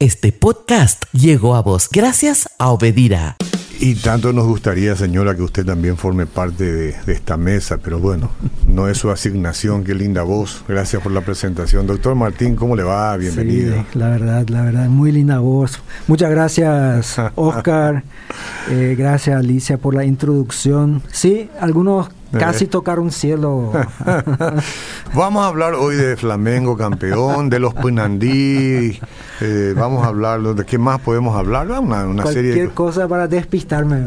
Este podcast llegó a vos gracias a Obedira. Y tanto nos gustaría, señora, que usted también forme parte de, de, esta mesa, pero bueno, no es su asignación. Qué linda voz. Gracias por la presentación. Doctor Martín, ¿cómo le va? Bienvenido. Sí, la verdad, la verdad, muy linda voz. Muchas gracias, Oscar. eh, gracias, Alicia, por la introducción. Sí, algunos Casi tocaron cielo. vamos a hablar hoy de Flamengo campeón, de los Punandí. Eh, vamos a hablar de qué más podemos hablar. Una, una Cualquier serie. cosa para despistarme.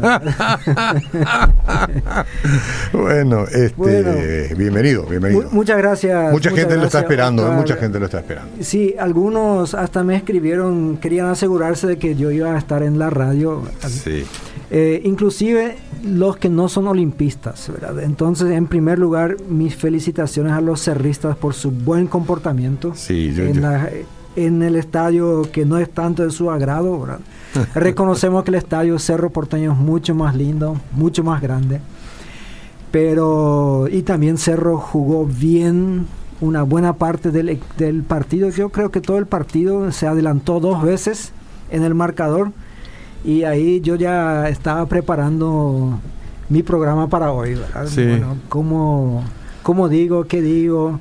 bueno, este, bueno, bienvenido, bienvenido. Muchas gracias. Mucha muchas gente gracias, lo está esperando, Oscar. mucha gente lo está esperando. Sí, algunos hasta me escribieron, querían asegurarse de que yo iba a estar en la radio. Sí. Eh, inclusive los que no son olimpistas, ¿verdad? Entonces, en primer lugar, mis felicitaciones a los cerristas por su buen comportamiento sí, yo, en, yo. La, en, el estadio que no es tanto de su agrado, ¿verdad? Reconocemos que el estadio Cerro Porteño es mucho más lindo, mucho más grande, pero y también Cerro jugó bien una buena parte del, del partido. Yo creo que todo el partido se adelantó dos veces en el marcador y ahí yo ya estaba preparando mi programa para hoy, ¿verdad? Sí. Bueno, ¿cómo, ¿cómo, digo? ¿Qué digo?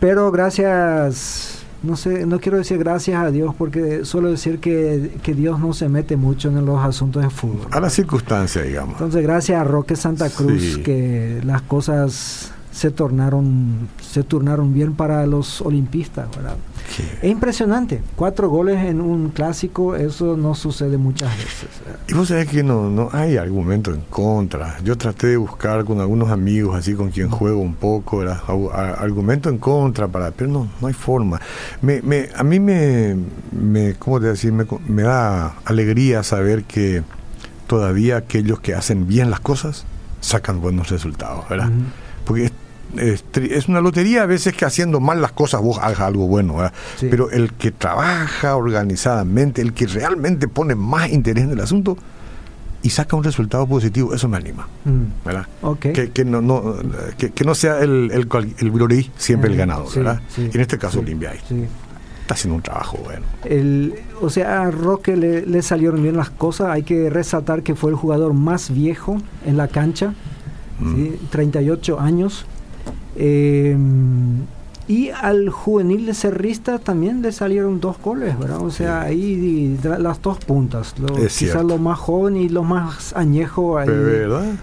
Pero gracias, no sé, no quiero decir gracias a Dios porque suelo decir que, que Dios no se mete mucho en los asuntos de fútbol. A la circunstancia, digamos. Entonces, gracias a Roque Santa Cruz Sí. que las cosas se tornaron se turnaron bien para los olimpistas, ¿verdad? Es impresionante. Cuatro goles en un clásico, eso no sucede muchas veces. Y vos sabés que no, no hay argumento en contra. Yo traté de buscar con algunos amigos, así con quien juego un poco, era argumento en contra, para, pero no, no hay forma. Me, me, a mí me, me ¿cómo te decir? Me, me da alegría saber que todavía aquellos que hacen bien las cosas sacan buenos resultados, ¿verdad? Uh -huh. Porque es, una lotería a veces que haciendo mal las cosas vos hagas algo bueno, ¿verdad? Sí. Pero el que trabaja organizadamente, el que realmente pone más interés en el asunto y saca un resultado positivo, eso me anima, mm. ¿verdad? Okay. Que, que, no, no, que, que, no sea el, el, el glorí siempre mm, el ganador, sí, ¿verdad? Sí, en este caso sí, Olimpia está haciendo un trabajo bueno. El, o sea, a Roque le, le, salieron bien las cosas. Hay que resaltar que fue el jugador más viejo en la cancha, mm. ¿sí? 38 años. Eh, y al juvenil de Cerrista también le salieron dos goles, ¿verdad? O sea, sí. ahí las dos puntas. Quizás los más jóvenes y los más añejos ahí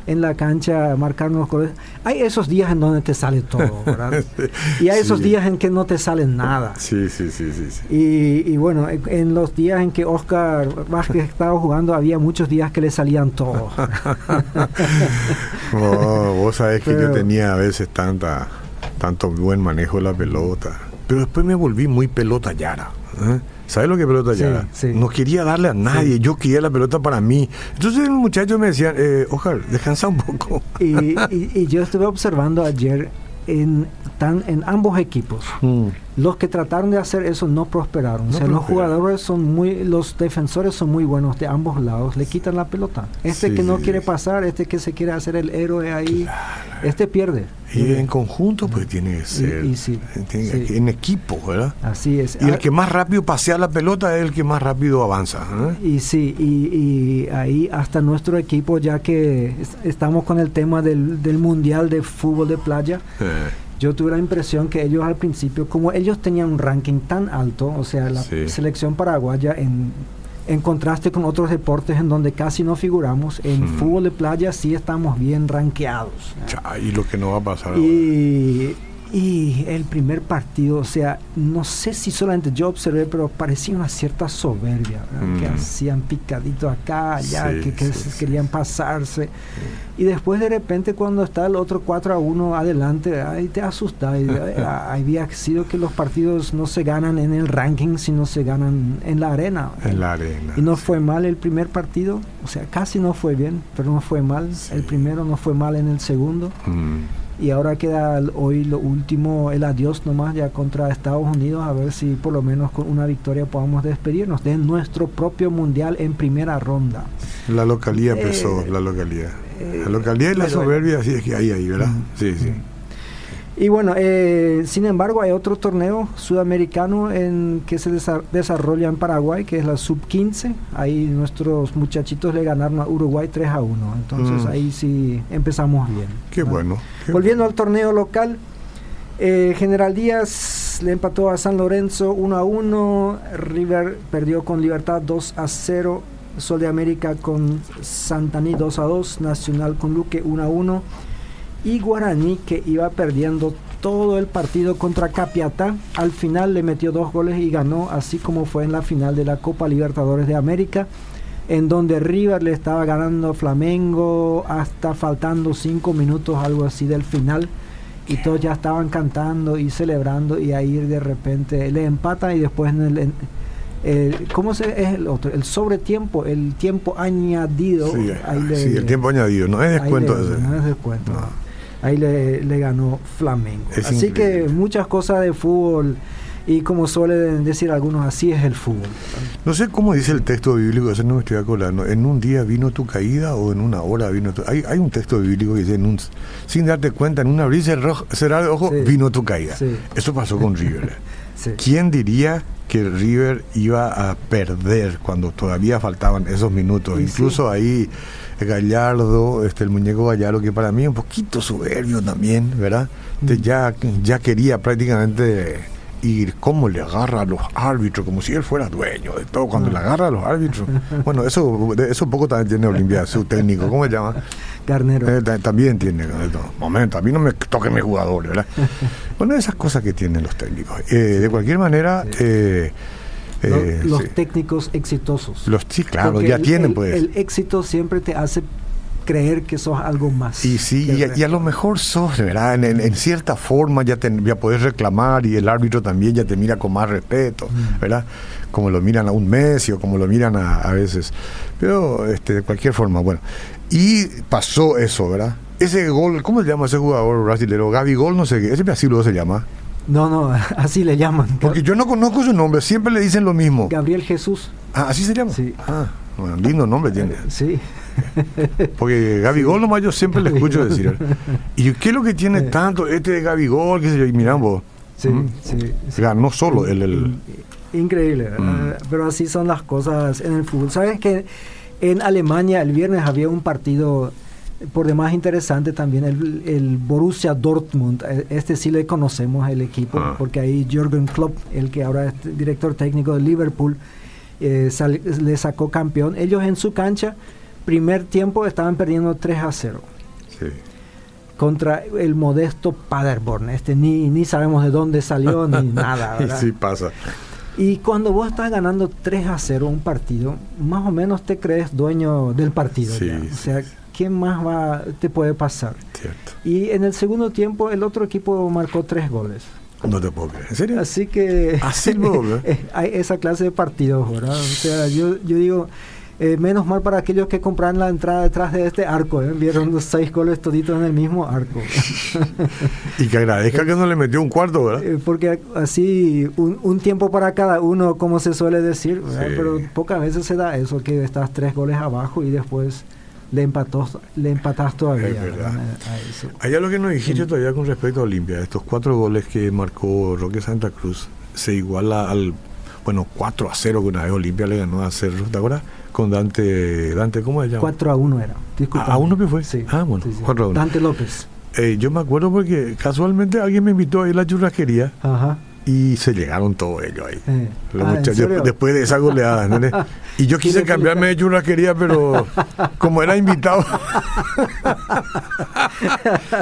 en la cancha marcaron los goles. Hay esos días en donde te sale todo, ¿verdad? y hay esos sí. días en que no te sale nada. Sí, sí, sí, sí. sí. Y, y, bueno, en los días en que Oscar Vázquez estaba jugando, había muchos días que le salían todos. oh, vos sabés que Pero, yo tenía a veces tanta tanto buen manejo de la pelota. Pero después me volví muy pelota yara. ¿eh? ¿Sabes lo que es pelota sí, yara? Sí. No quería darle a nadie, sí. yo quería la pelota para mí. Entonces los muchachos me decían, eh, Ojar, descansa un poco. Y, y, y, yo estuve observando ayer en, tan, en ambos equipos. Mm. Los que trataron de hacer eso no prosperaron. No o sea, prosperaron. los jugadores son muy, los defensores son muy buenos de ambos lados. Le quitan la pelota. Este sí, que no sí, quiere sí. pasar, este que se quiere hacer el héroe ahí, claro. Este pierde. Y en conjunto, pues tiene que ser. Y, y sí, tiene, sí. En equipo, ¿verdad? Así es. Y el que más rápido pasea la pelota es el que más rápido avanza. ¿eh? Y sí, y, y, ahí hasta nuestro equipo, ya que estamos con el tema del, del Mundial de Fútbol de Playa. Eh. Yo tuve la impresión que ellos al principio, como ellos tenían un ranking tan alto, o sea, la Sí. selección paraguaya en, en contraste con otros deportes en donde casi no figuramos, en Ujú. fútbol de playa sí estamos bien rankeados. Cha, y lo que no va a pasar ahora. Y, el primer partido, o sea, no sé si solamente yo observé, pero parecía una cierta soberbia, que Mm. hacían picadito acá, allá, Sí, que, que sí, se sí. querían pasarse. Y después de repente cuando está el otro 4 a 1 adelante, ahí te asusta. Había sido que los partidos no se ganan en el ranking, sino se ganan en la arena. En la arena. Y no fue mal el primer partido, o sea, casi no fue bien, pero no fue mal. El primero no fue mal en el segundo. Mm. Y ahora queda hoy lo último, el adiós nomás ya contra Estados Unidos, a ver si por lo menos con una victoria podamos despedirnos de nuestro propio mundial en primera ronda. La localidad Eh, pesó, la localidad. eh, la localidad y la soberbia, sí, es que ahí, ahí, ¿verdad? Sí, sí. Y bueno, eh, sin embargo, hay otro torneo sudamericano en que se desa- desarrolla en Paraguay, que es la Sub-15. Ahí nuestros muchachitos le ganaron a Uruguay 3 a 1. Entonces Mm. ahí sí empezamos bien. Qué ¿no? bueno. qué Volviendo al torneo local, eh, General Díaz le empató a San Lorenzo 1 a 1, River perdió con Libertad 2 a 0, Sol de América con Santaní 2 a 2, Nacional con Luque 1 a 1 y Guaraní que iba perdiendo todo el partido contra Capiatá, al final le metió dos goles y ganó, así como fue en la final de la Copa Libertadores de América, en donde River le estaba ganando a Flamengo hasta faltando cinco minutos, algo así del final, y todos ya estaban cantando y celebrando, y ahí de repente le empatan y después en el... en- el- ¿Cómo se es el otro? El sobretiempo, el tiempo añadido. Sí, ahí le- sí, el tiempo añadido, no es descuento le- ese. no es descuento. No. Ahí le, le ganó Flamengo. Es así que muchas cosas de fútbol y como suelen decir algunos, así es el fútbol. No sé cómo dice el texto bíblico, ese no me estoy acordando. En un día vino tu caída o en una hora vino tu... Hay, hay un texto bíblico que dice, en un- sin darte cuenta, en un abrir y cerrar de ojo, Sí. vino tu caída. Sí. Eso pasó con River. Sí. ¿Quién diría que River iba a perder cuando todavía faltaban esos minutos? Incluso ahí Gallardo, este, el muñeco Gallardo, que para mí es un poquito soberbio también, ¿verdad? Este, Mm. ya, ya quería prácticamente ir, cómo le agarra a los árbitros, como si él fuera dueño de todo, cuando Ah. le agarra a los árbitros. Bueno, eso, eso poco también tiene Olimpia, su técnico, ¿cómo se llama? Garnero. Eh, ta- también tiene, momento, a mí no me toquen mis jugadores, ¿verdad? bueno, esas cosas que tienen los técnicos. Eh, de cualquier manera, eh, Eh, los sí. técnicos exitosos. Los- sí, claro, Porque ya el- tienen, el- pues. El éxito siempre te hace creer que sos algo más. Y sí, y, a- y a lo mejor sos, ¿verdad? En, en- en cierta forma ya, te, ya podés reclamar y el árbitro también ya te mira con más respeto, Mm. ¿verdad? Como lo miran a un Messi o como lo miran a, a veces. Pero este, de cualquier forma, bueno. Y pasó eso, ¿verdad? Ese gol, ¿cómo se llama ese jugador brasileño? Gaby Gol, no sé qué, ese así luego se llama. No, no, así le llaman. Porque yo no conozco su nombre, siempre le dicen lo mismo. Gabriel Jesús. Ah, ¿así se llama? Sí. Ah, bueno, lindo nombre tiene. Sí. Porque Gabigol nomás yo siempre le escucho decir. ¿Y qué es lo que tiene tanto este de Gabigol? Que se yo? Y mirá vos, Sí, ¿Mm? sí, sí. ganó solo el... el Increíble. Mm. pero así son las cosas en el fútbol. ¿Sabes que en Alemania el viernes había un partido por demás interesante también, el, el Borussia Dortmund? Eh, Este sí le conocemos el equipo, Ah. porque ahí Jürgen Klopp, el que ahora es director técnico de Liverpool, eh, sal- le sacó campeón. Ellos en su cancha, primer tiempo estaban perdiendo 3 a 0 sí. contra el modesto Paderborn. Este ni, ni sabemos de dónde salió ni nada. Sí pasa. Y cuando vos estás ganando 3 a 0 un partido, más o menos te crees dueño del partido. Sí, ya. sí, o sea, sí. ¿Qué más va, te puede pasar? Cierto. Y en el segundo tiempo el otro equipo marcó tres goles. No te puedo creer. ¿En serio? Así que Así ¿verdad? eh, hay esa clase de partidos, ¿verdad? O sea, yo, yo digo, eh, menos mal para aquellos que compran la entrada detrás de este arco, ¿eh? vieron los seis goles toditos en el mismo arco. Y que agradezca que no le metió un cuarto, ¿verdad? Eh, porque así un, un tiempo para cada uno, como se suele decir, pero pocas veces se da eso, que estás tres goles abajo y después le empató, le empatas todavía. Es verdad. ¿verdad? A eso. Allá lo que nos dijiste todavía con respecto a Olimpia, estos cuatro goles que marcó Roque Santa Cruz, se iguala al, bueno, 4 a 0 que una vez Olimpia le ganó a Cerro, ¿te acuerdas? Con Dante, Dante ¿cómo se llama? 4 a 1 era. Disculpa. ¿A- a uno que fue? Sí. Ah, bueno, sí, sí. 4 a 1. Dante López. Eh, yo me acuerdo porque casualmente alguien me invitó a ir a la churrasquería Ajá. Y se llegaron todos ellos ahí. Eh. Ah, después de esa goleada, ¿entendés? Y yo quise cambiarme de churrasquería, pero como era invitado.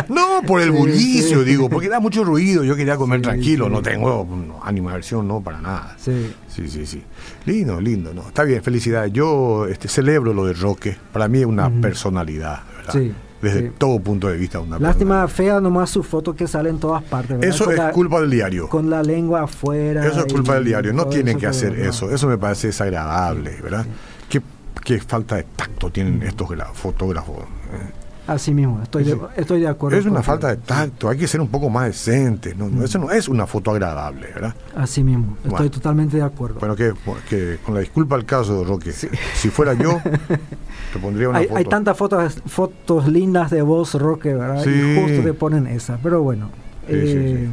no, por el bullicio, sí. digo, porque da mucho ruido. Yo quería comer Sí, tranquilo, no tengo no, animación, no, para nada. Sí. Sí, sí, sí. Lindo, lindo, ¿no? Está bien, felicidades. Yo este, celebro lo de Roque. Para mí es una personalidad, ¿verdad? Sí, Desde sí. todo punto de vista, una Lástima fea nomás su foto que sale en todas partes. ¿verdad? Eso Con es la- culpa del diario. Con la lengua afuera. Eso es culpa y del diario. No tienen que hacer eso. Eso me parece desagradable, ¿verdad? Qué, qué falta de tacto tienen estos gra- fotógrafos. Así mismo, estoy de, Sí. estoy de acuerdo. Es una falta de tacto. Hay que ser un poco más decente. No, no, eso no es una foto agradable, ¿verdad? Así mismo, estoy Bueno. totalmente de acuerdo. Bueno, que, que con la disculpa al caso, Roque, si fuera yo, te pondría una hay, foto. hay tantas fotos, fotos lindas de vos, Roque, ¿verdad? Sí. Y justo te ponen esa. Pero bueno, Eh,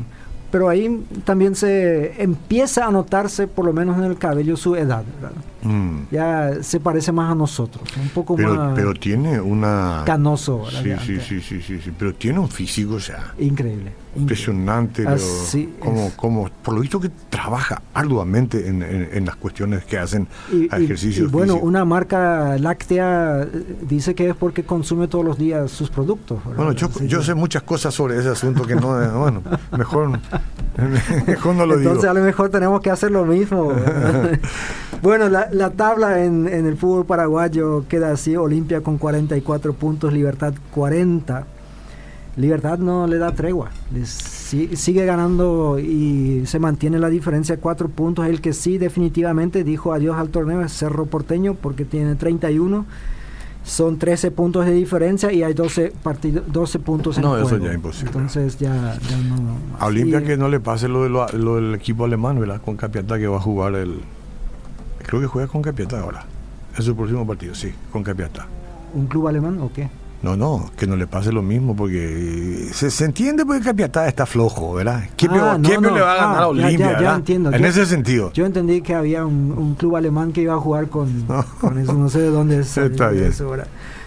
pero ahí también se empieza a notarse, por lo menos en el cabello, su edad. Mm. Ya se parece más a nosotros, un poco pero, más. Pero tiene una. Canoso, sí, sí, sí, sí, sí, sí, pero tiene un físico, o sea. Increíble. Impresionante, pero como, como, por lo visto que trabaja arduamente en, en, las cuestiones que hacen ejercicios. Y, bueno, una marca láctea eh, dice que es porque consume todos los días sus productos. Bueno, yo, yo sé muchas cosas sobre ese asunto que no, bueno, mejor, mejor no lo digo. Entonces a lo mejor tenemos que hacer lo mismo. bueno, la, la tabla en, en el fútbol paraguayo queda así, Olimpia con 44 puntos, Libertad 40. Libertad no le da tregua, sigue ganando y se mantiene la diferencia de cuatro puntos. El que sí definitivamente dijo adiós al torneo es Cerro Porteño porque tiene 31, son 13 puntos de diferencia y hay 12, 12 puntos en No, eso ya es imposible. Entonces ya, no... A Olimpia que no le pase lo, de lo, del equipo alemán, ¿verdad? Con Capiatá que va a jugar el... Creo que juega con Capiatá ahora. Es su próximo partido, sí, con Capiatá. ¿Un club alemán o qué? No, no, que no le pase lo mismo, porque se, entiende porque Capiatá está flojo, ¿verdad? ¿Quién, ah, le va a ganar a ah, Olimpia? Ya, entiendo. En ese sentido. Yo entendí que había un, club alemán que iba a jugar con, con eso, no sé de dónde es. está bien.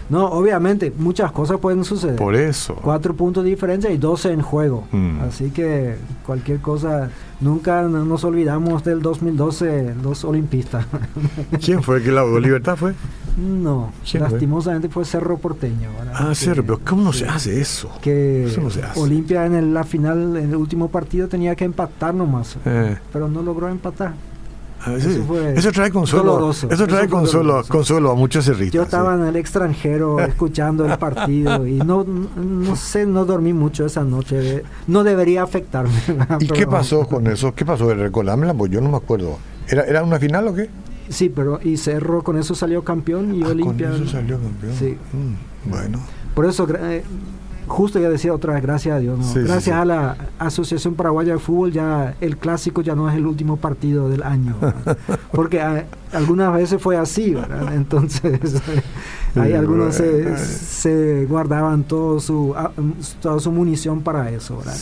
No, obviamente, muchas cosas pueden suceder. Por eso. Cuatro puntos de diferencia y doce en juego. Mm. Así que cualquier cosa, nunca nos olvidamos del 2012, los olimpistas. ¿Quién fue? ¿Que la Libertad fue? No, lastimosamente fue? Cerro Porteño. Ah, Cerro, pero ¿cómo no se hace eso? Que Olimpia en la final, en el último partido, tenía que empatar nomás, eh. pero no logró empatar. Ah, eso, trae consuelo. Eso trae consuelo, consuelo a muchos cerritos. Yo estaba en el extranjero escuchando el partido y no, no sé, no dormí mucho esa noche. No debería afectarme. ¿Y qué pasó con eso? ¿Qué pasó? Recordámela, pues yo no me acuerdo. ¿Era, ¿Era una final o qué? Sí, pero y Cerro con eso salió campeón y ah, Olimpia. Con eso salió campeón. Sí. Mm, bueno. Por eso, eh, justo ya decía otra vez, gracias a Dios. gracias a la Asociación Paraguaya de Fútbol, ya el clásico ya no es el último partido del año. Porque ah, algunas veces fue así, ¿verdad? Entonces, hay algunos se, guardaban todo su, ah, toda su munición para eso, ¿verdad?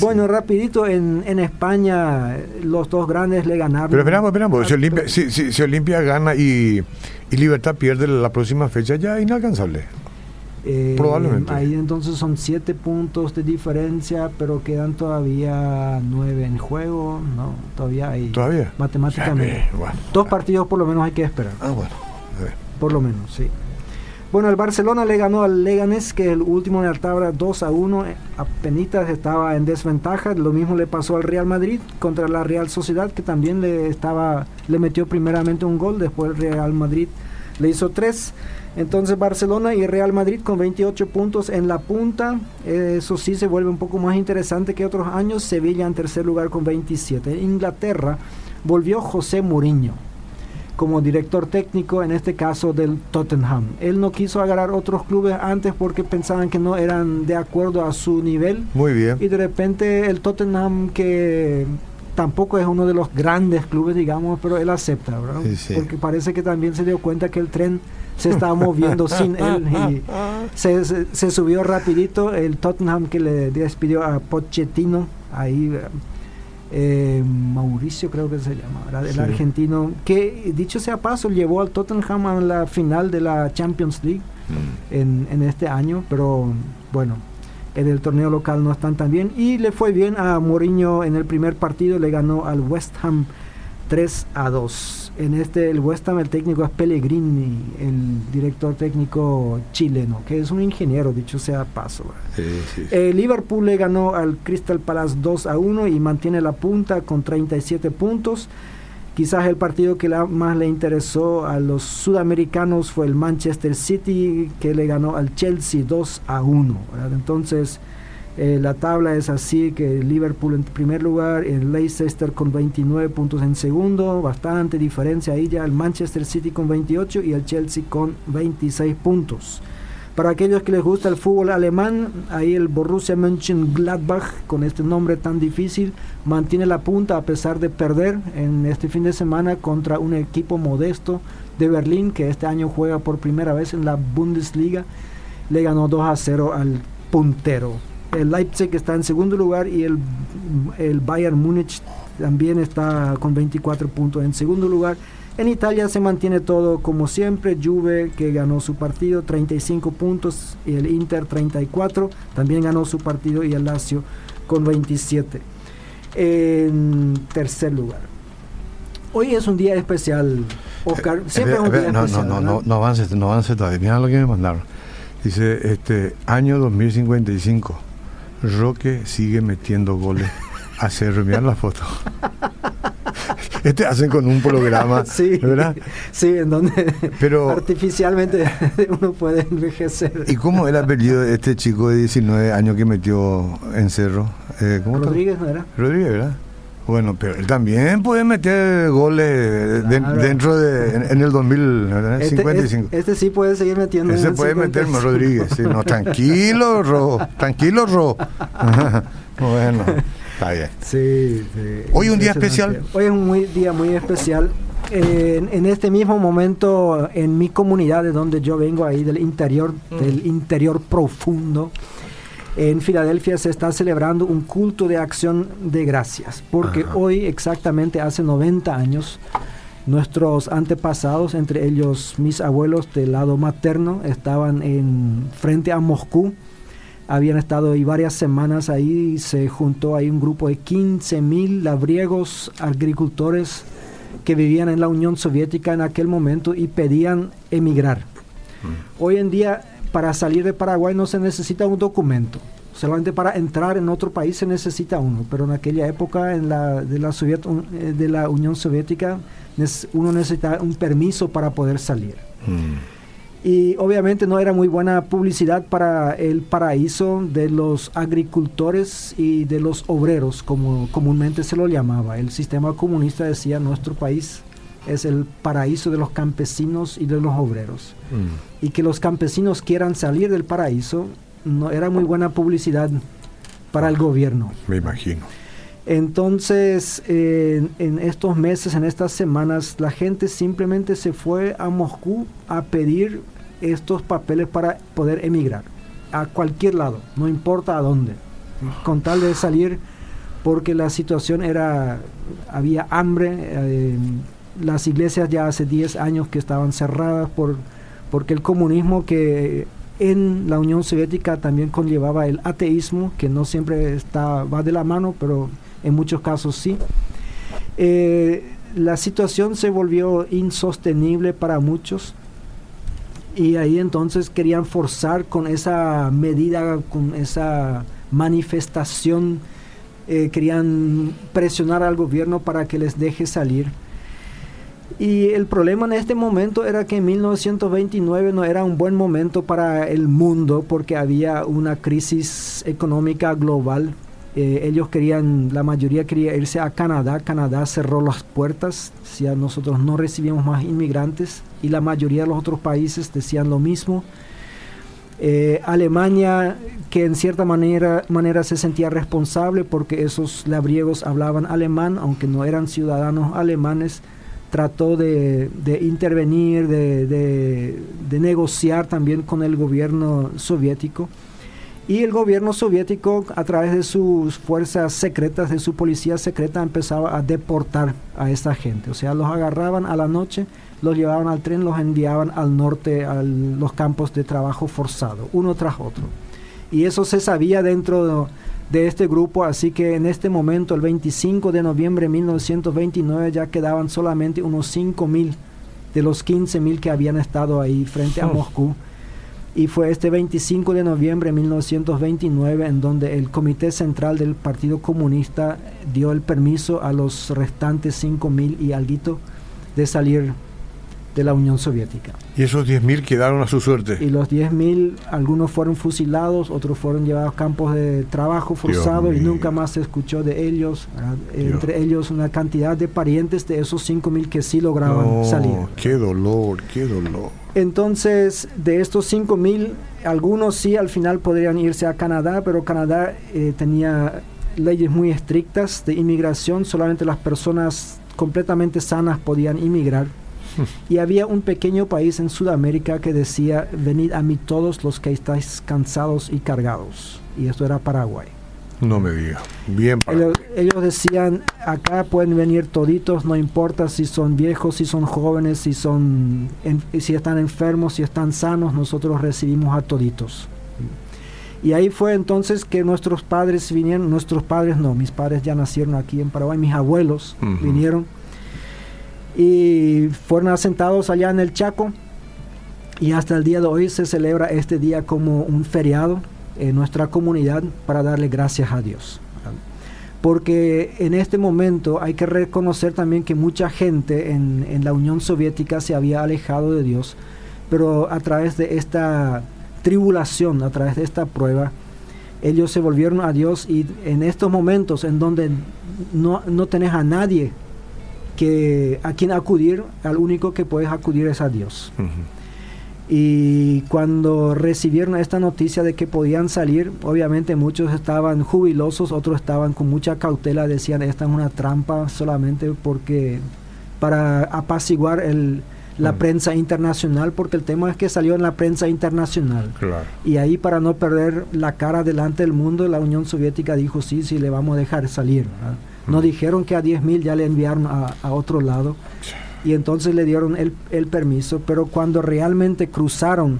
bueno, rapidito, en, en España los dos grandes le ganaron. Pero esperamos, esperamos. Si Olimpia, si, si, Olimpia gana y, y Libertad pierde la próxima fecha, ya es inalcanzable. Eh, Probablemente. Ahí entonces son siete puntos de diferencia, pero quedan todavía nueve en juego. No, todavía hay. Todavía. Matemáticamente. Dos partidos por lo menos hay que esperar. Ah, bueno. Por lo menos, sí. Bueno, el Barcelona le ganó al Leganés, que es el último en la tabla 2 a 1. Apenas estaba en desventaja. Lo mismo le pasó al Real Madrid contra la Real Sociedad, que también le, estaba, le metió primeramente un gol. Después el Real Madrid le hizo tres. Entonces Barcelona y Real Madrid con 28 puntos en la punta. Eso sí se vuelve un poco más interesante que otros años. Sevilla en tercer lugar con 27. En Inglaterra volvió José Mourinho como director técnico, en este caso del Tottenham. Él no quiso agarrar otros clubes antes porque pensaban que no eran de acuerdo a su nivel. Muy bien. Y de repente el Tottenham que tampoco es uno de los grandes clubes, digamos, pero él acepta, ¿verdad? Porque parece que también se dio cuenta que el tren se estaba moviendo sin él y se, se, subió rapidito. El Tottenham que le despidió a Pochettino ahí eh, Mauricio creo que se llama el argentino que dicho sea paso llevó al Tottenham a la final de la Champions League mm. en, en este año pero bueno en el torneo local no están tan bien. Y le fue bien a Mourinho en el primer partido le ganó al West Ham 3 a 2 en este, el West Ham, el técnico es Pellegrini, el director técnico chileno, que es un ingeniero, dicho sea paso. Eh, Liverpool le ganó al Crystal Palace 2 a 1 y mantiene la punta con 37 puntos. Quizás el partido que más le interesó a los sudamericanos fue el Manchester City, que le ganó al Chelsea 2 a 1. Entonces, eh, la tabla es así que Liverpool en primer lugar, el Leicester con 29 puntos en segundo, bastante diferencia ahí ya el Manchester City con 28 y el Chelsea con 26 puntos. Para aquellos que les gusta el fútbol alemán, ahí el Borussia Mönchengladbach, con este nombre tan difícil, mantiene la punta a pesar de perder en este fin de semana contra un equipo modesto de Berlín que este año juega por primera vez en la Bundesliga. Le ganó 2 a 0 al puntero. El Leipzig está en segundo lugar y el, el Bayern Múnich también está con 24 puntos en segundo lugar. En Italia se mantiene todo como siempre, Juve que ganó su partido 35 puntos y el Inter 34, también ganó su partido y el Lazio con 27 en tercer lugar. Hoy es un día especial, Oscar. Siempre es un día no, especial. No, no, no, no avance, no avance todavía. Mira lo que me mandaron. Dice, este, año 2055, Roque sigue metiendo goles. Hace mirar la foto. Este hacen con un programa, sí, ¿verdad? Sí, en donde Pero, artificialmente uno puede envejecer. ¿Y cómo el apellido de este chico de 19 años que metió en Cerro? Eh, ¿cómo Rodríguez, ¿no era? Rodríguez, ¿verdad? Bueno, pero él también puede meter goles Claro. de- dentro de, en, en el 2055. Este, este, este sí puede seguir metiendo. en Ese puede 55. meterme Rodríguez. sí, no, tranquilo, Ro. Tranquilo, Ro. bueno, está bien. Sí, sí, Hoy un día especial. Hoy es un muy- día muy especial. Eh, en, en este mismo momento, en mi comunidad de donde yo vengo, ahí del interior, del interior profundo, en Filadelfia se está celebrando un culto de acción de gracias, porque Ajá. hoy exactamente hace 90 años nuestros antepasados, entre ellos mis abuelos del lado materno, estaban en frente a Moscú. Habían estado ahí varias semanas ahí y se juntó ahí un grupo de 15 mil labriegos agricultores que vivían en la Unión Soviética en aquel momento y pedían emigrar. Hoy en día, para salir de Paraguay no se necesita un documento. Solamente para entrar en otro país se necesita uno. Pero en aquella época, en la, de, la Soviet- eh, de la Unión Soviética, uno necesitaba un permiso para poder salir. Mm. Y obviamente no era muy buena publicidad para el paraíso de los agricultores y de los obreros, como comúnmente se lo llamaba. El sistema comunista decía nuestro país es el paraíso de los campesinos y de los obreros. Mm. Y que los campesinos quieran salir del paraíso no era muy buena publicidad para el gobierno. Me imagino. Entonces, eh, en estos meses, en estas semanas, la gente simplemente se fue a Moscú a pedir estos papeles para poder emigrar a cualquier lado, no importa a dónde, con tal de salir porque la situación era, había hambre, eh, las iglesias ya hace 10 años que estaban cerradas por, porque el comunismo que en la Unión Soviética también conllevaba el ateísmo, que no siempre está, va de la mano, pero en muchos casos sí. Eh, la situación se volvió insostenible para muchos y ahí entonces querían forzar con esa medida, con esa manifestación, eh, querían presionar al gobierno para que les deje salir. Y el problema en este momento era que en 1929 no era un buen momento para el mundo porque había una crisis económica global. Eh, ellos querían, la mayoría quería irse a Canadá. Canadá cerró las puertas, decía nosotros no recibimos más inmigrantes y la mayoría de los otros países decían lo mismo. Eh, Alemania, que en cierta manera, manera se sentía responsable porque esos labriegos hablaban alemán, aunque no eran ciudadanos alemanes, trató de, intervenir, de, de, de, negociar también con el gobierno soviético. Y el gobierno soviético, a través de sus fuerzas secretas, de su policía secreta, empezaba a deportar a esta gente. O sea, los agarraban a la noche, los llevaban al tren, los enviaban al norte, a los campos de trabajo forzado, uno tras otro. Y eso se sabía dentro de, de este grupo, así que en este momento, el 25 de noviembre de 1929, ya quedaban solamente unos 5 mil de los 15 mil que habían estado ahí frente a Moscú. Y fue este 25 de noviembre de 1929 en donde el Comité Central del Partido Comunista dio el permiso a los restantes 5 mil y alguito de salir de la Unión Soviética. Y esos 10.000 quedaron a su suerte. Y los 10.000, algunos fueron fusilados, otros fueron llevados a campos de trabajo forzado y nunca más se escuchó de ellos. Entre ellos una cantidad de parientes de esos 5.000 que sí lograban no, salir. Qué dolor, qué dolor. Entonces, de estos 5.000, algunos sí al final podrían irse a Canadá, pero Canadá eh, tenía leyes muy estrictas de inmigración, solamente las personas completamente sanas podían inmigrar. Y había un pequeño país en Sudamérica que decía, venid a mí todos los que estáis cansados y cargados. Y esto era Paraguay. No me diga. Bien. Ellos, ellos, decían, acá pueden venir toditos, no importa si son viejos, si son jóvenes, si son en, si están enfermos, si están sanos, nosotros recibimos a toditos. Y ahí fue entonces que nuestros padres vinieron, nuestros padres no, mis padres ya nacieron aquí en Paraguay, mis abuelos uh -huh. vinieron y fueron asentados allá en el Chaco y hasta el día de hoy se celebra este día como un feriado en nuestra comunidad para darle gracias a Dios. Porque en este momento hay que reconocer también que mucha gente en, en, la Unión Soviética se había alejado de Dios, pero a través de esta tribulación, a través de esta prueba, ellos se volvieron a Dios y en estos momentos en donde no, no tenés a nadie que, a quien acudir, al único que puedes acudir es a Dios. Uh -huh. Y cuando recibieron esta noticia de que podían salir, obviamente muchos estaban jubilosos, otros estaban con mucha cautela, decían esta es una trampa solamente porque para apaciguar el, la mm. prensa internacional, porque el tema es que salió en la prensa internacional. Claro. Y ahí para no perder la cara delante del mundo, la Unión Soviética dijo sí, sí, le vamos a dejar salir. ¿verdad? No dijeron que a 10.000 ya le enviaron a, a otro lado y entonces le dieron el, el permiso, pero cuando realmente cruzaron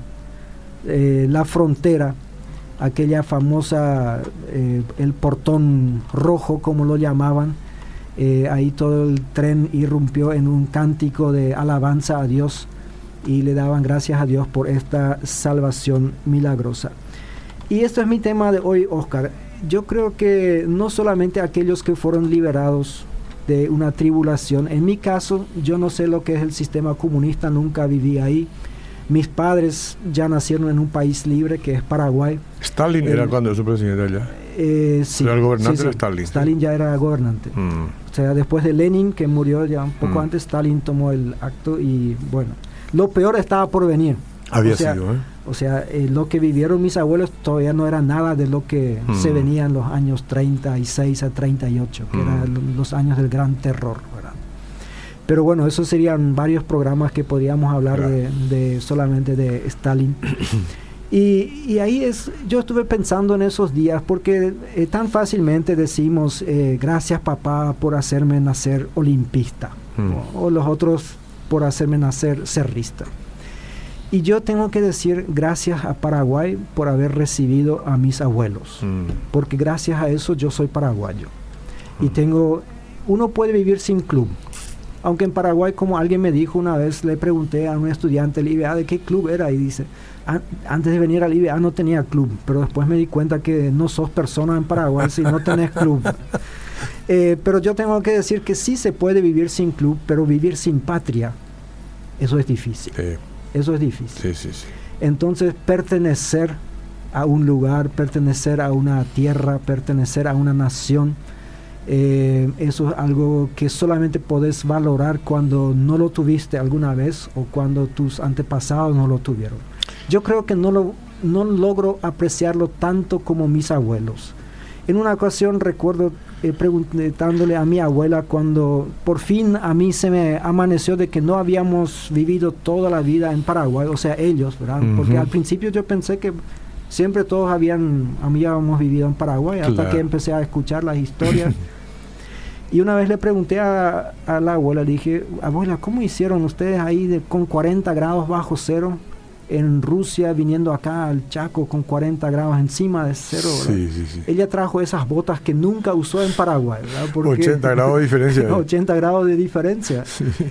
eh, la frontera, aquella famosa, eh, el portón rojo, como lo llamaban, eh, ahí todo el tren irrumpió en un cántico de alabanza a Dios y le daban gracias a Dios por esta salvación milagrosa. Y esto es mi tema de hoy, Oscar. Yo creo que no solamente aquellos que fueron liberados de una tribulación. En mi caso, yo no sé lo que es el sistema comunista, nunca viví ahí. Mis padres ya nacieron en un país libre que es Paraguay. ¿Stalin eh, era cuando su presidente allá? Eh, sí, ¿Era el gobernante sí, sí. de Stalin? Stalin ya era gobernante. Mm. O sea, después de Lenin, que murió ya un poco Mm. antes, Stalin tomó el acto y bueno, lo peor estaba por venir. Había o sea, sido, ¿eh? O sea, eh, lo que vivieron mis abuelos todavía no era nada de lo que Mm. se venía en los años 36 a 38, que Mm. eran los años del gran terror, ¿verdad? Pero bueno, esos serían varios programas que podríamos hablar Claro. de, de solamente de Stalin. Y, y ahí es, yo estuve pensando en esos días, porque eh, tan fácilmente decimos, eh, gracias papá por hacerme nacer olimpista, Mm. o, o los otros por hacerme nacer cerrista. Y yo tengo que decir gracias a Paraguay por haber recibido a mis abuelos, Mm. porque gracias a eso yo soy paraguayo. Y tengo, uno puede vivir sin club. Aunque en Paraguay, como alguien me dijo una vez, le pregunté a un estudiante del IBA de qué club era y dice, "An- antes de venir al IBA no tenía club, pero después me di cuenta que no sos persona en Paraguay si no tenés club. Eh, pero yo tengo que decir que sí se puede vivir sin club, pero vivir sin patria, eso es difícil. Sí, Eso es difícil. sí, sí, sí. Entonces, pertenecer a un lugar, pertenecer a una tierra, pertenecer a una nación, eh, eso es algo que solamente podés valorar cuando no lo tuviste alguna vez o cuando tus antepasados no lo tuvieron. Yo creo que no, lo, no logro apreciarlo tanto como mis abuelos. En una ocasión recuerdo eh, preguntándole a mi abuela cuando por fin a mí se me amaneció de que no habíamos vivido toda la vida en Paraguay, o sea, ellos, ¿verdad? Porque al principio yo pensé que siempre todos habían, habíamos vivido en Paraguay, hasta Claro. que empecé a escuchar las historias. y una vez le pregunté a, a la abuela, le dije, abuela, ¿cómo hicieron ustedes ahí de, con 40 grados bajo cero en Rusia, viniendo acá al Chaco con 40 grados encima de cero? ¿verdad?" Sí, sí, sí. Ella trajo esas botas que nunca usó en Paraguay. Porque- 80 grados de diferencia. ¿eh? 80 grados de diferencia.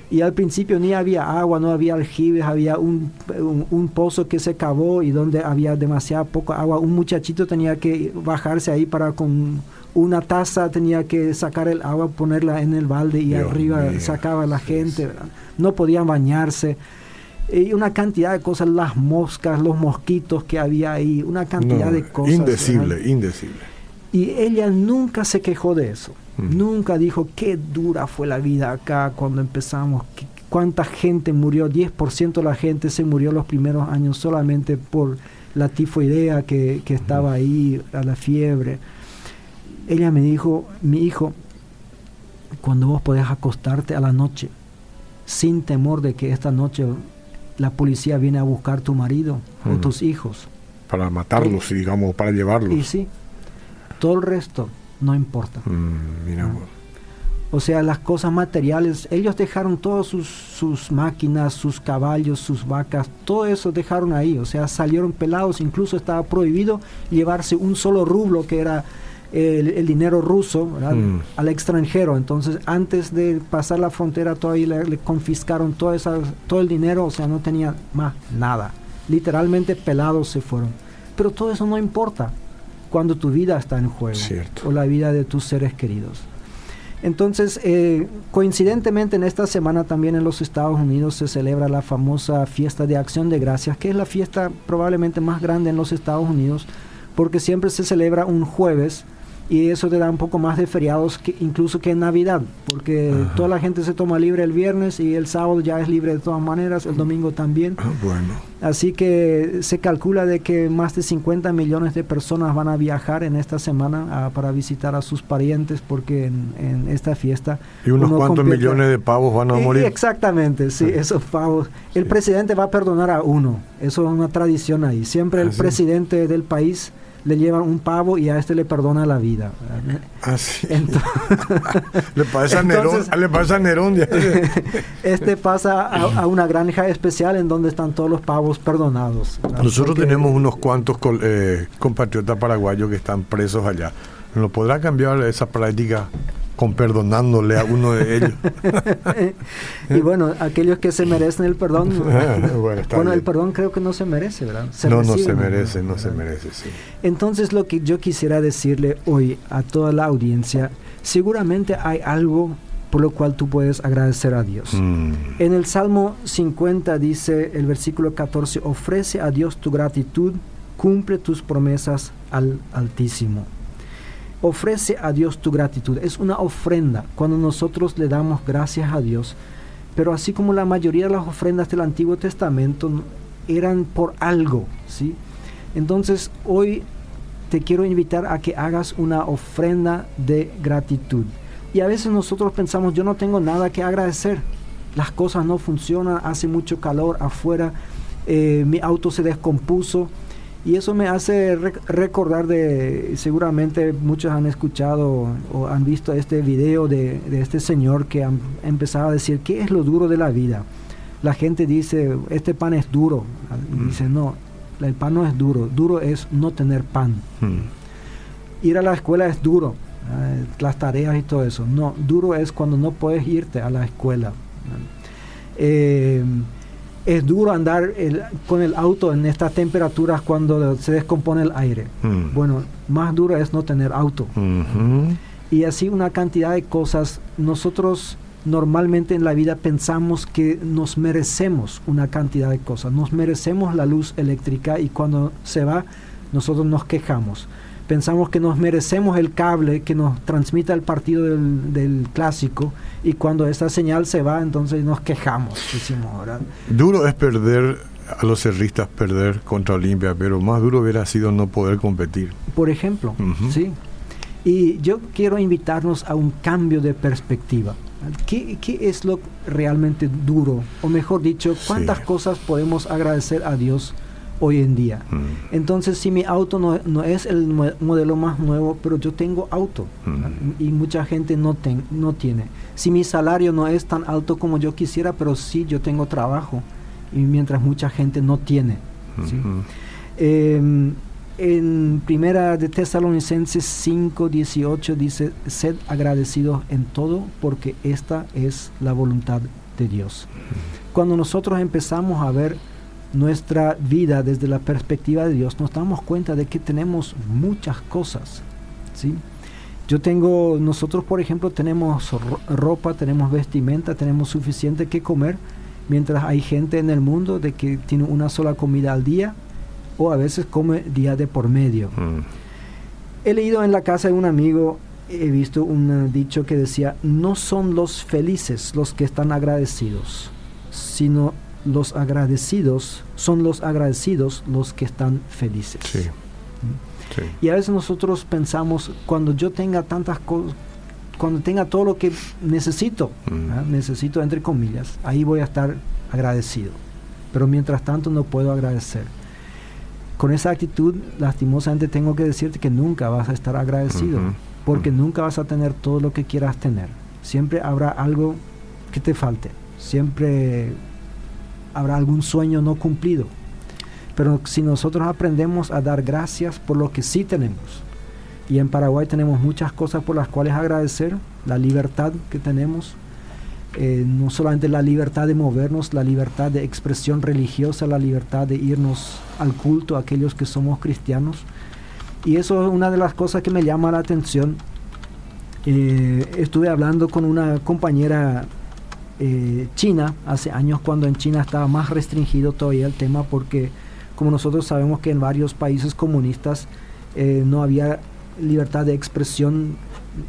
Y al principio ni había agua, no había aljibes, había un, un, un pozo que se cavó y donde había demasiada poca agua. Un muchachito tenía que bajarse ahí para con una taza, tenía que sacar el agua, ponerla en el balde y Dios arriba mío. sacaba la gente. ¿verdad? No podían bañarse. Y una cantidad de cosas, las moscas, los mosquitos que había ahí, una cantidad No, de cosas. ¿verdad? indecible, indecible. Y ella nunca se quejó de eso. Mm. Nunca dijo qué dura fue la vida acá cuando empezamos. qué- cuánta gente murió. 10% de la gente se murió los primeros años solamente por la tifoidea que, que estaba ahí, a la fiebre. Ella me dijo, mi hijo, cuando vos podés acostarte a la noche sin temor de que esta noche la policía viene a buscar tu marido o Mm. tus hijos. Para matarlos, y, digamos, para llevarlos. Y sí, todo el resto no importa. Mm, mira, vos. O sea, las cosas materiales, ellos dejaron todas sus, sus máquinas, sus caballos, sus vacas, todo eso dejaron ahí. O sea, salieron pelados, incluso estaba prohibido llevarse un solo rublo que era el, el dinero ruso. Mm. al extranjero. Entonces, antes de pasar la frontera, todavía le, le confiscaron toda esa, todo el dinero, o sea, no tenía más nada. Literalmente pelados se fueron. Pero todo eso no importa cuando tu vida está en juego Cierto. o la vida de tus seres queridos. Entonces, eh, coincidentemente en esta semana también en los Estados Unidos se celebra la famosa fiesta de acción de gracias, que es la fiesta probablemente más grande en los Estados Unidos, porque siempre se celebra un jueves y eso te da un poco más de feriados que incluso que en Navidad, porque Ajá. toda la gente se toma libre el viernes y el sábado ya es libre de todas maneras, el domingo también. Ah, bueno. Así que se calcula de que más de 50 millones de personas van a viajar en esta semana ah, para visitar a sus parientes porque en, en esta fiesta... Y unos uno cuantos millones de pavos van a Y- morir. Exactamente, sí, Ah. esos pavos. El presidente va a perdonar a uno, eso es una tradición ahí. Siempre el Ah, sí. presidente del país le llevan un pavo y a este le perdona la vida. ¿verdad? Ah, sí. Ento- le pasa a Nerón, ah, le pasa a Nerón ya. este pasa a, a una granja especial en donde están todos los pavos perdonados. ¿verdad? Nosotros Porque- tenemos unos cuantos col- eh, compatriotas paraguayos que están presos allá. ¿No podrá cambiar esa práctica con perdonándole a uno de ellos? y bueno, aquellos que se merecen el perdón, bueno, bueno, el perdón creo que no se merece, ¿verdad? Se no, no se merece, no se merece, sí. Entonces lo que yo quisiera decirle hoy a toda la audiencia, seguramente hay algo por lo cual tú puedes agradecer a Dios. Mm. En el Salmo 50 dice el versículo 14, ofrece a Dios tu gratitud, cumple tus promesas al Altísimo. Ofrece a Dios tu gratitud. Es una ofrenda cuando nosotros le damos gracias a Dios. Pero así como la mayoría de las ofrendas del Antiguo Testamento eran por algo, ¿sí? Entonces hoy te quiero invitar a que hagas una ofrenda de gratitud. Y a veces nosotros pensamos, yo no tengo nada que agradecer. Las cosas no funcionan, hace mucho calor afuera, eh, mi auto se descompuso. Y eso me hace rec- recordar de, seguramente muchos han escuchado o han visto este video de, de este señor que han empezado a decir, ¿qué es lo duro de la vida? La gente dice, este pan es duro. Y Mm. dice, no, el pan no es duro, duro es no tener pan. Mm. Ir a la escuela es duro, eh, las tareas y todo eso. No, duro es cuando no puedes irte a la escuela. Eh, es duro andar el- con el auto en estas temperaturas cuando se descompone el aire. Mm. Bueno, más duro es no tener auto. Y así una cantidad de cosas. Nosotros normalmente en la vida pensamos que nos merecemos una cantidad de cosas. Nos merecemos la luz eléctrica y cuando se va nosotros nos quejamos. Pensamos que nos merecemos el cable que nos transmite el partido del, del clásico y cuando esa señal se va entonces nos quejamos. Decimos, ¿verdad? Duro es perder a los cerristas, perder contra Olimpia, pero más duro hubiera sido no poder competir. por ejemplo. ¿sí? Y yo quiero invitarnos a un cambio de perspectiva. ¿Qué, qué es lo realmente duro? O mejor dicho, ¿cuántas Sí. cosas podemos agradecer a Dios hoy en día? Mm. Entonces, si mi auto no, no es el mo- modelo más nuevo, pero yo tengo auto Mm. y mucha gente no, ten- no tiene. Si mi salario no es tan alto como yo quisiera, pero sí yo tengo trabajo y mientras mucha gente no tiene. ¿sí? Ujú. Eh, en primera de Tesalonicenses 5, 18 dice, sed agradecidos en todo porque esta es la voluntad de Dios. Cuando nosotros empezamos a ver nuestra vida desde la perspectiva de Dios, nos damos cuenta de que tenemos muchas cosas. ¿sí? Yo tengo, nosotros por ejemplo tenemos ro- ropa, tenemos vestimenta, tenemos suficiente que comer, mientras hay gente en el mundo de que tiene una sola comida al día o a veces come día de por medio. Mm. He leído en la casa de un amigo, he visto un dicho que decía, no son los felices los que están agradecidos, sino los agradecidos, son los agradecidos los que están felices. Sí. Sí. Y a veces nosotros pensamos, cuando yo tenga tantas cosas, cuando tenga todo lo que necesito, mm. necesito entre comillas, ahí voy a estar agradecido. Pero mientras tanto no puedo agradecer. Con esa actitud, lastimosamente tengo que decirte que nunca vas a estar agradecido, porque nunca vas a tener todo lo que quieras tener. Siempre habrá algo que te falte, siempre habrá algún sueño no cumplido. Pero si nosotros aprendemos a dar gracias por lo que sí tenemos, y en Paraguay tenemos muchas cosas por las cuales agradecer, la libertad que tenemos, eh, no solamente la libertad de movernos, la libertad de expresión religiosa, la libertad de irnos al culto, aquellos que somos cristianos. Y eso es una de las cosas que me llama la atención. Eh, estuve hablando con una compañera eh, china hace años cuando en China estaba más restringido todavía el tema porque como nosotros sabemos que en varios países comunistas no había libertad de expresión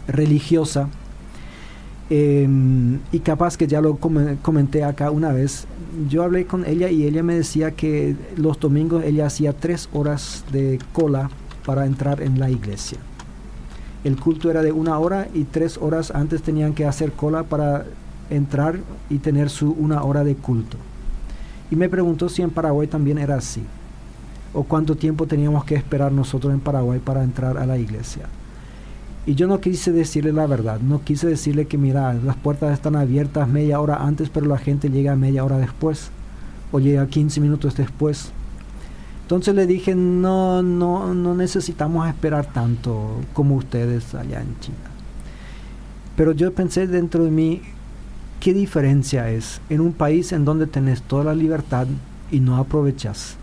religiosa Em, y capaz que ya lo comenté acá una vez, yo hablé con ella y ella me decía que los domingos ella hacía tres horas de cola para entrar en la iglesia. El culto era de una hora y tres horas antes tenían que hacer cola para entrar y tener su una hora de culto. Y me preguntó si en Paraguay también era así. O cuánto tiempo teníamos que esperar nosotros en Paraguay para entrar a la iglesia. Y yo no quise decirle la verdad, no quise decirle que mira, las puertas están abiertas media hora antes, pero la gente llega media hora después, o llega 15 minutos después. Entonces le dije, no, no, no necesitamos esperar tanto como ustedes allá en China. Pero yo pensé dentro de mí, ¿qué diferencia es en un país en donde tenés toda la libertad y no aprovechas?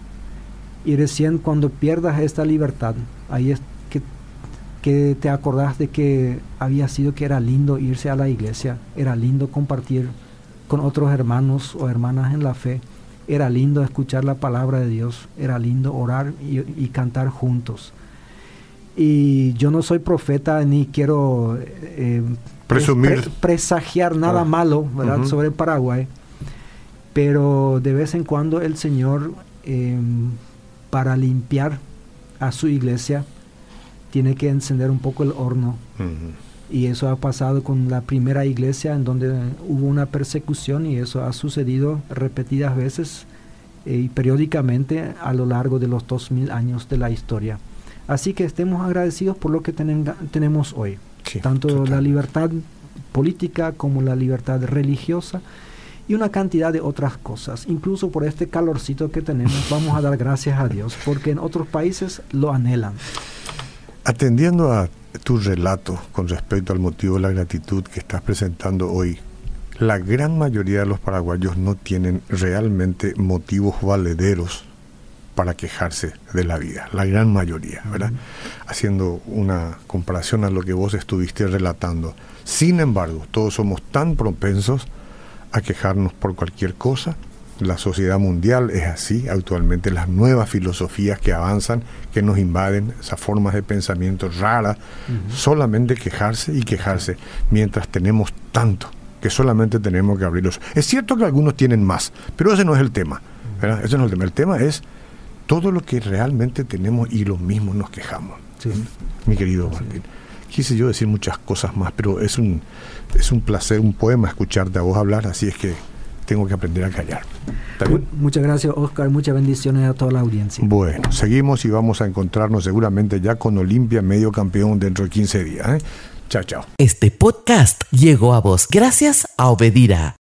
Y recién cuando pierdas esta libertad, ahí es que te acordás de que había sido que era lindo irse a la iglesia, era lindo compartir con otros hermanos o hermanas en la fe, era lindo escuchar la palabra de Dios, era lindo orar y, cantar juntos. Y yo no soy profeta ni quiero eh, presumir, presagiar nada ah. malo sobre Paraguay, pero de vez en cuando el Señor, em, para limpiar a su iglesia, tiene que encender un poco el horno. Y eso ha pasado con la primera iglesia en donde hubo una persecución y eso ha sucedido repetidas veces eh, y periódicamente a lo largo de los dos mil años de la historia. Así que estemos agradecidos por lo que tenemos hoy, tanto la libertad política como la libertad religiosa y una cantidad de otras cosas. Incluso por este calorcito que tenemos, vamos a dar gracias a Dios, porque en otros países lo anhelan. Atendiendo a tu relato con respecto al motivo de la gratitud que estás presentando hoy, la gran mayoría de los paraguayos no tienen realmente motivos valederos para quejarse de la vida, la gran mayoría, ¿verdad? Haciendo una comparación a lo que vos estuviste relatando. Sin embargo, todos somos tan propensos a quejarnos por cualquier cosa la sociedad mundial es así actualmente, las nuevas filosofías que avanzan, que nos invaden, esas formas de pensamiento raras, solamente quejarse y quejarse, mientras tenemos tanto que solamente tenemos que abrirlos. Es cierto que algunos tienen más, pero ese no es el tema. Ese no es el tema. El tema es todo lo que realmente tenemos y lo mismo nos quejamos. Mi querido Martín. Quise yo decir muchas cosas más, pero es un, es un placer, un poema escucharte a vos hablar, así es que tengo que aprender a callar. Muchas gracias, Oscar. Muchas bendiciones a toda la audiencia. Bueno, seguimos y vamos a encontrarnos seguramente ya con Olimpia medio campeón dentro de 15 días. ¿eh? Chao, chao. Este podcast llegó a vos gracias a Obedira.